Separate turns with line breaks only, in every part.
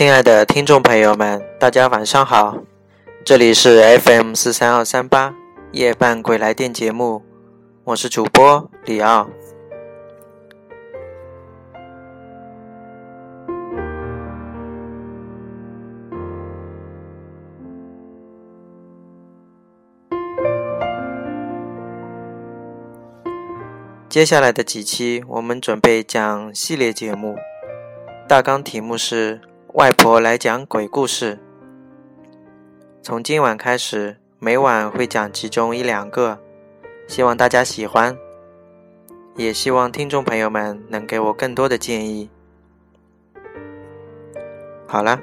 亲爱的听众朋友们，大家晚上好，这里是 FM 四三二三八夜半鬼来电节目，我是主播李奥。接下来的几期，我们准备讲系列节目，大纲题目是“外婆来讲鬼故事”。从今晚开始，每晚会讲其中一两个，希望大家喜欢，也希望听众朋友们能给我更多的建议。好了，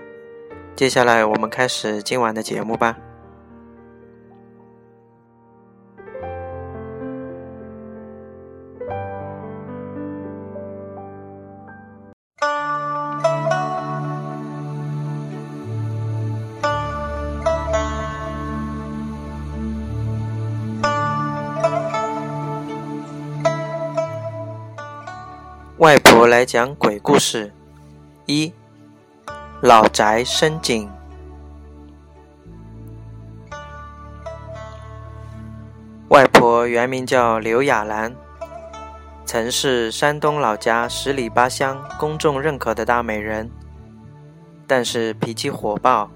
接下来我们开始今晚的节目吧。外婆来讲鬼故事。一，老宅深井。外婆原名叫刘雅兰，曾是山东老家十里八乡公众认可的大美人，但是脾气火爆，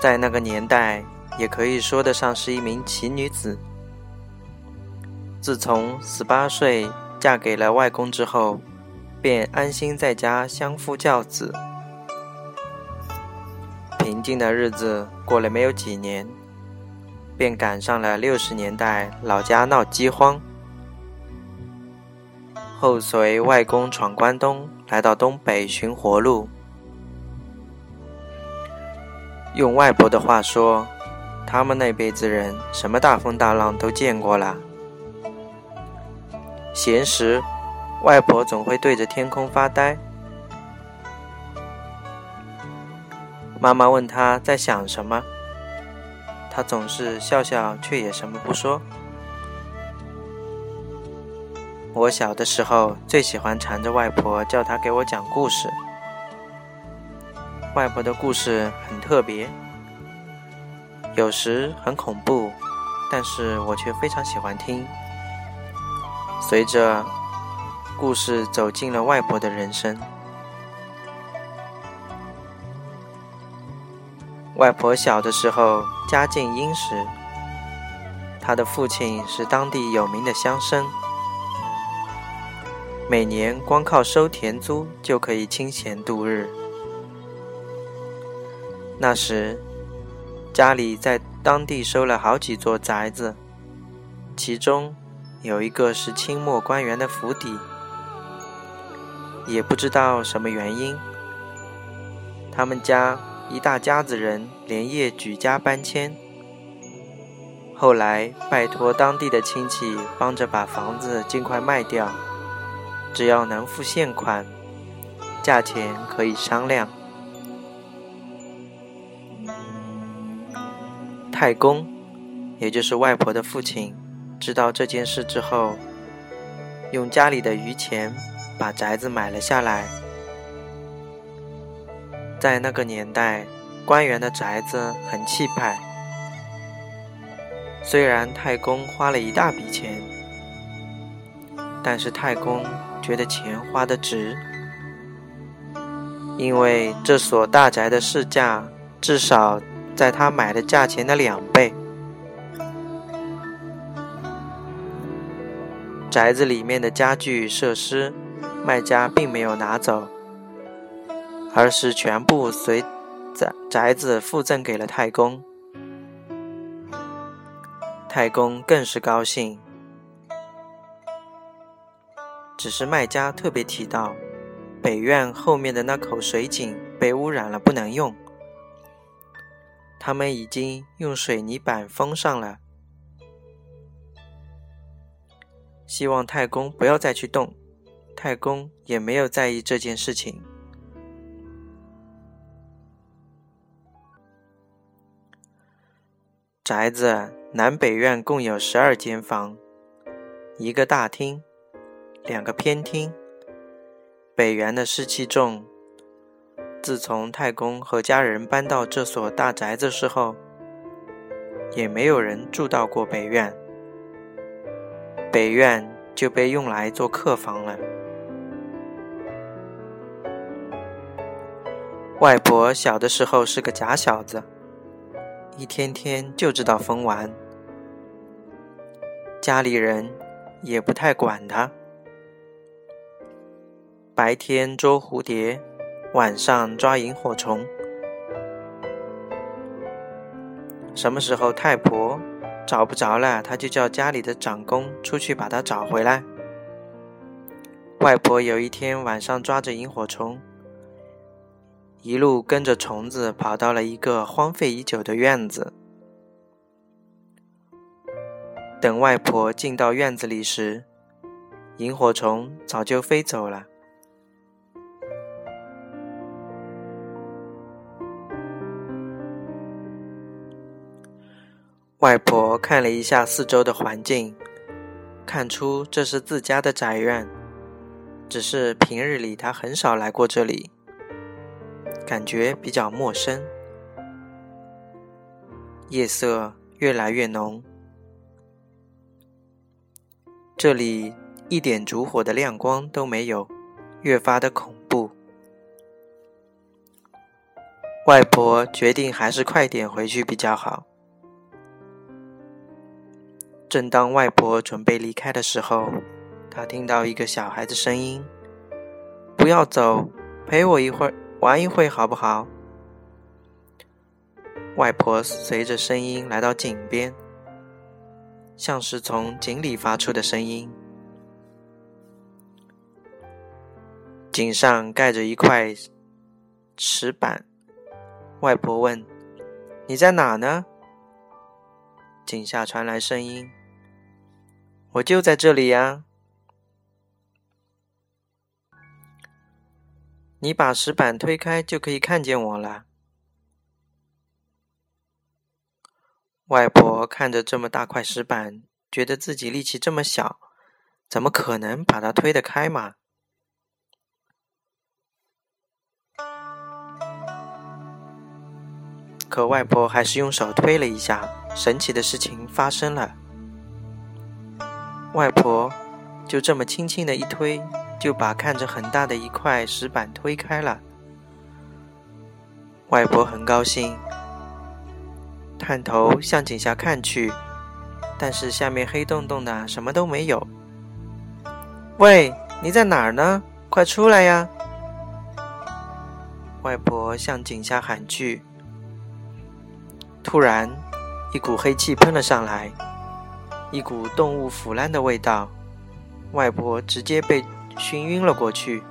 在那个年代也可以说得上是一名奇女子。自从十八岁。嫁给了外公之后，便安心在家相夫教子。平静的日子过了没有几年，便赶上了六十年代老家闹饥荒。后随外公闯关东，来到东北寻活路。用外婆的话说，他们那辈子人什么大风大浪都见过了。闲时，外婆总会对着天空发呆。妈妈问她在想什么，她总是笑笑，却也什么不说。我小的时候最喜欢缠着外婆，叫她给我讲故事。外婆的故事很特别，有时很恐怖，但是我却非常喜欢听。随着故事走进了外婆的人生，外婆小的时候家境殷实，她的父亲是当地有名的乡绅，每年光靠收田租就可以清闲度日。那时家里在当地收了好几座宅子，其中。有一个是清末官员的府邸，也不知道什么原因，他们家一大家子人连夜举家搬迁。后来拜托当地的亲戚帮着把房子尽快卖掉，只要能付现款，价钱可以商量。太公，也就是外婆的父亲。知道这件事之后，用家里的余钱把宅子买了下来。在那个年代，官员的宅子很气派。虽然太公花了一大笔钱，但是太公觉得钱花的值，因为这所大宅的市价至少在他买的价钱的两倍。宅子里面的家具设施，卖家并没有拿走，而是全部随宅宅子附赠给了太公。太公更是高兴，只是卖家特别提到，北院后面的那口水井被污染了，不能用。他们已经用水泥板封上了。希望太公不要再去动，太公也没有在意这件事情。宅子南北院共有十二间房，一个大厅，两个偏厅。北园的湿气重，自从太公和家人搬到这所大宅子之后，也没有人住到过北院。北院就被用来做客房了。外婆小的时候是个假小子，一天天就知道疯玩，家里人也不太管她。白天捉蝴蝶，晚上抓萤火虫。什么时候太婆找不着了，他就叫家里的长工出去把它找回来。外婆有一天晚上抓着萤火虫，一路跟着虫子跑到了一个荒废已久的院子。等外婆进到院子里时，萤火虫早就飞走了。外婆看了一下四周的环境，看出这是自家的宅院，只是平日里她很少来过这里，感觉比较陌生。夜色越来越浓，这里一点烛火的亮光都没有，越发的恐怖。外婆决定还是快点回去比较好。正当外婆准备离开的时候，她听到一个小孩子声音：“不要走，陪我一会儿，玩一会好不好？”外婆随着声音来到井边，像是从井里发出的声音。井上盖着一块石板，外婆问：“你在哪呢？”井下传来声音。我就在这里呀！你把石板推开，就可以看见我了。外婆看着这么大块石板，觉得自己力气这么小，怎么可能把它推得开嘛？可外婆还是用手推了一下，神奇的事情发生了。外婆就这么轻轻的一推，就把看着很大的一块石板推开了。外婆很高兴，探头向井下看去，但是下面黑洞洞的，什么都没有。喂，你在哪儿呢？快出来呀！外婆向井下喊去。突然，一股黑气喷了上来。一股动物腐烂的味道，外婆直接被熏晕了过去。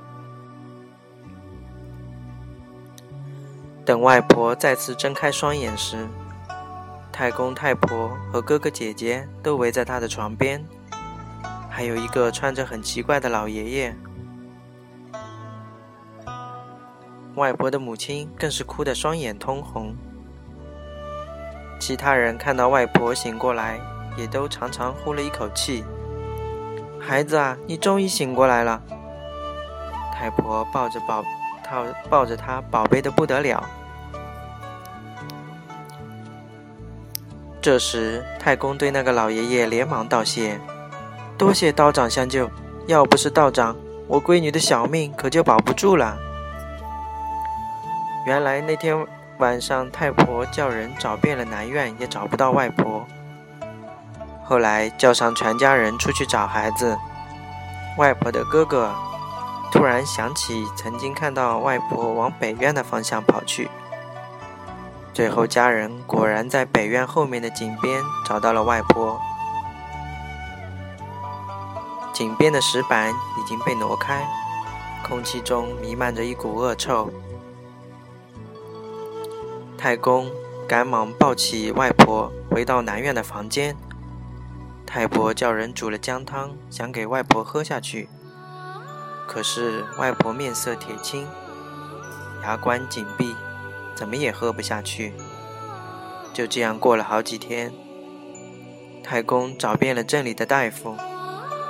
等外婆再次睁开双眼时，太公太婆和哥哥姐姐都围在她的床边，还有一个穿着很奇怪的老爷爷。外婆的母亲更是哭得双眼通红。其他人看到外婆醒过来。也都长长呼了一口气。孩子啊，你终于醒过来了！太婆抱着宝，她抱着他，宝贝的不得了。这时，太公对那个老爷爷连忙道谢：“多谢道长相救，要不是道长，我闺女的小命可就保不住了。”原来那天晚上，太婆叫人找遍了南院，也找不到外婆。后来叫上全家人出去找孩子，外婆的哥哥突然想起曾经看到外婆往北院的方向跑去，最后家人果然在北院后面的井边找到了外婆。井边的石板已经被挪开，空气中弥漫着一股恶臭。太公赶忙抱起外婆回到南院的房间。太婆叫人煮了姜汤，想给外婆喝下去。可是外婆面色铁青，牙关紧闭，怎么也喝不下去。就这样过了好几天。太公找遍了镇里的大夫，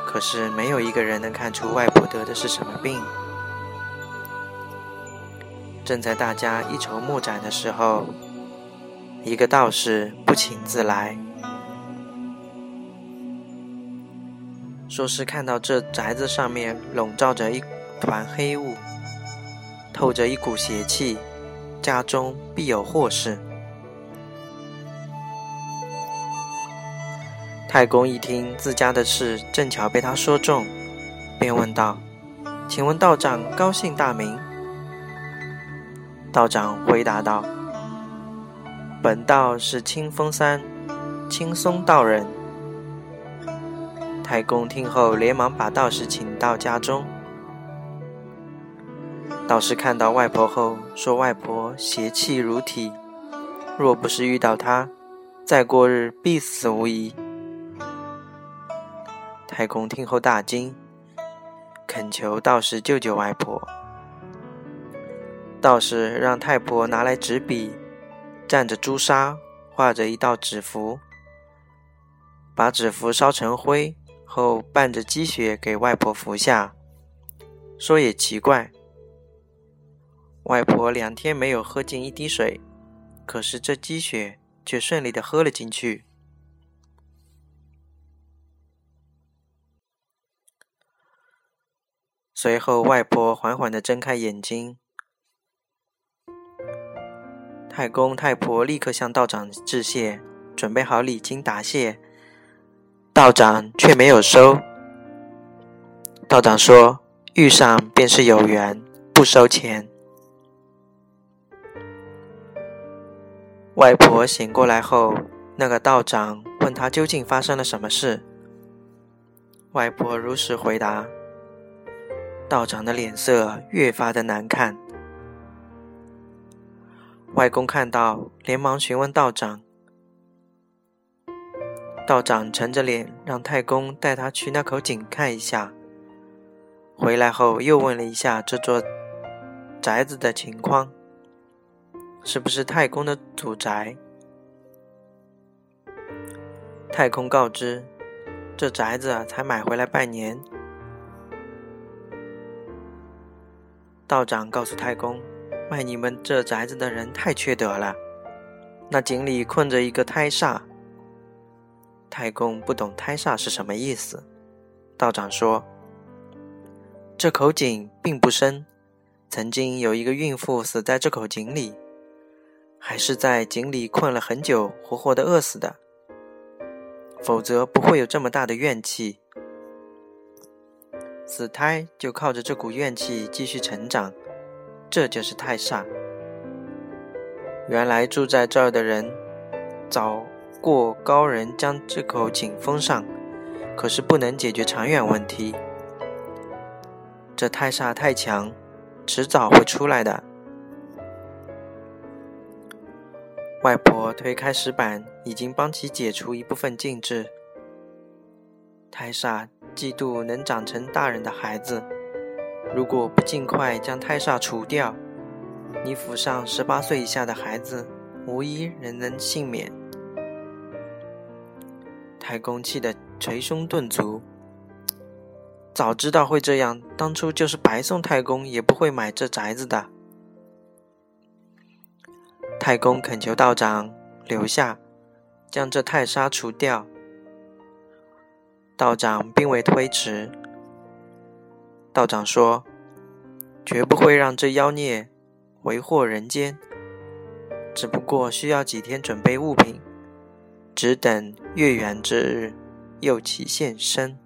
可是没有一个人能看出外婆得的是什么病。正在大家一筹莫展的时候，一个道士不请自来，说是看到这宅子上面笼罩着一团黑雾，透着一股邪气，家中必有祸事。太公一听自家的事正巧被他说中，便问道：“请问道长高姓大名？”道长回答道：“本道是清风山青松道人。”太公听后，连忙把道士请到家中。道士看到外婆后，说：“外婆邪气如体，若不是遇到她，再过日必死无疑。”太公听后大惊，恳求道士救救外婆。道士让太婆拿来纸笔，蘸着朱砂，画着一道纸符，把纸符烧成灰后，伴着积雪给外婆服下。说也奇怪，外婆两天没有喝进一滴水，可是这积雪却顺利的喝了进去。随后，外婆缓缓的睁开眼睛。太公太婆立刻向道长致谢，准备好礼金答谢，道长却没有收。道长说：“遇上便是有缘，不收钱。”外婆醒过来后，那个道长问他究竟发生了什么事。外婆如实回答，道长的脸色越发的难看。外公看到，连忙询问道长。道长沉着脸，让太公带他去那口井看一下。回来后，又问了一下这座宅子的情况，是不是太公的祖宅？太公告知，这宅子才买回来半年。道长告诉太公。卖你们这宅子的人太缺德了，那井里困着一个胎煞。太公不懂胎煞是什么意思，道长说：“这口井并不深，曾经有一个孕妇死在这口井里，还是在井里困了很久，活活的饿死的，否则不会有这么大的怨气。死胎就靠着这股怨气继续成长。”这就是太煞。原来住在这儿的人，找过高人将这口井封上，可是不能解决长远问题。这太煞太强，迟早会出来的。外婆推开石板，已经帮其解除一部分禁制。太煞嫉妒能长成大人的孩子。如果不尽快将胎煞除掉，你府上十八岁以下的孩子无一人能幸免。太公气得捶胸顿足，早知道会这样，当初就是白送太公也不会买这宅子的。太公恳求道长留下，将这太煞除掉。道长并未推迟。道长说：“绝不会让这妖孽为祸人间，只不过需要几天准备物品，只等月圆之日，诱其现身。”